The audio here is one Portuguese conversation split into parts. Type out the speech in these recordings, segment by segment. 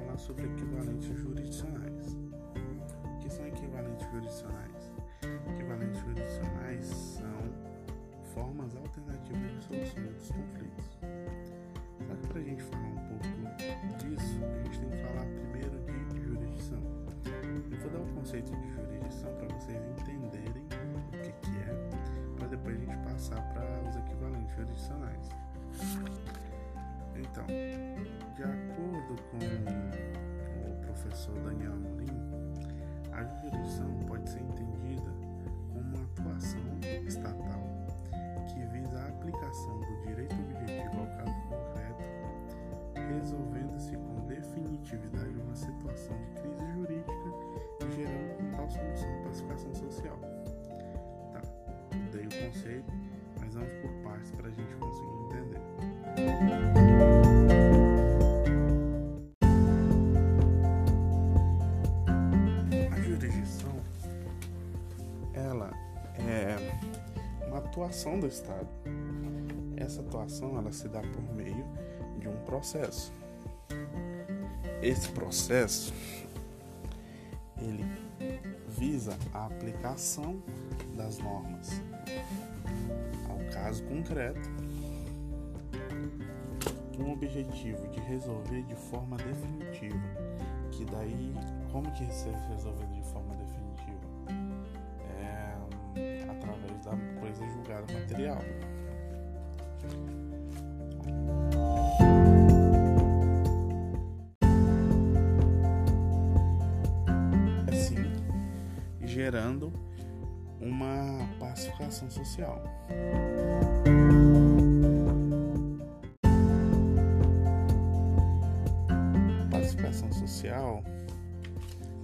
falar sobre equivalentes jurisdicionais. O que são equivalentes jurisdicionais? Equivalentes jurisdicionais são formas alternativas de solução dos conflitos. Só que para a gente falar um pouco disso, a gente tem que falar primeiro de jurisdição. Eu vou dar o um conceito de jurisdição para vocês entenderem o que, que é, para depois a gente passar para os equivalentes jurisdicionais. Então, de acordo com o professor Daniel Amorim, a jurisdição pode ser entendida como uma atuação estatal que visa a aplicação do direito objetivo ao caso concreto, resolvendo-se com definitividade uma situação de crise jurídica e gerando tal solução pacificação social. Tá, dei o conceito, mas vamos por partes para a gente conseguir entender. Atuação do Estado. Essa atuação ela se dá por meio de um processo. Esse processo ele visa a aplicação das normas ao caso concreto com o objetivo de resolver de forma definitiva. Que daí, como que isso é resolvido de forma definitiva? É, através da coisa julgada material. Assim, gerando uma pacificação social. Pacificação social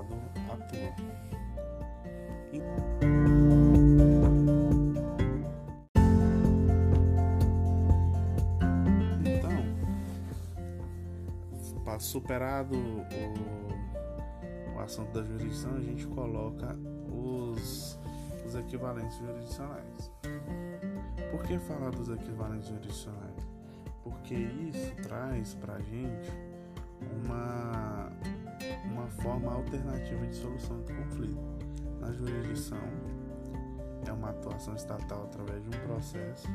o, o Estado atua. E... superado o, o assunto da jurisdição, a gente coloca os, os equivalentes jurisdicionais. Por que falar dos equivalentes jurisdicionais? Porque isso traz para a gente uma, uma forma alternativa de solução do conflito. Na jurisdição, é uma atuação estatal através de um processo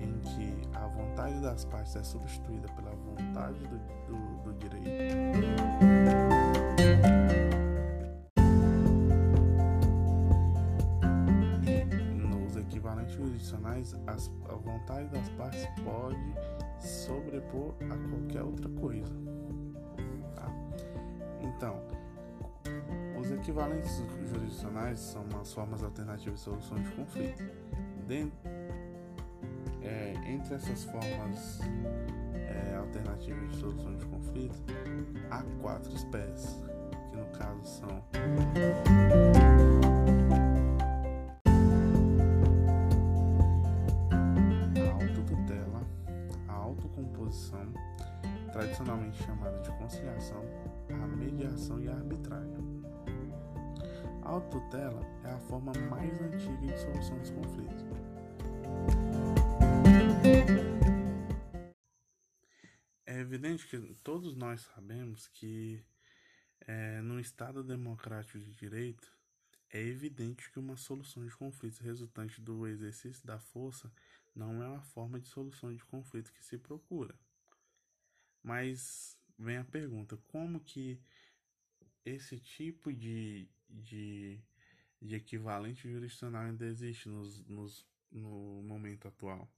em que a vontade das partes é substituída pela vontade do, do, do direito. Nos equivalentes jurisdicionais, as, a vontade das partes pode sobrepor a qualquer outra coisa. Então, os equivalentes jurisdicionais são umas formas alternativas de solução de conflito. Dentro é, entre essas formas é, alternativas de solução de conflito, há quatro espécies, que no caso são a autotutela, a autocomposição, tradicionalmente chamada de conciliação, a mediação e a arbitragem. A autotutela é a forma mais antiga de solução dos conflitos é evidente que todos nós sabemos que é, no Estado democrático de direito é evidente que uma solução de conflitos resultante do exercício da força não é uma forma de solução de conflito que se procura. Mas vem a pergunta: como que esse tipo de, de, de equivalente jurisdicional ainda existe nos, nos no momento atual.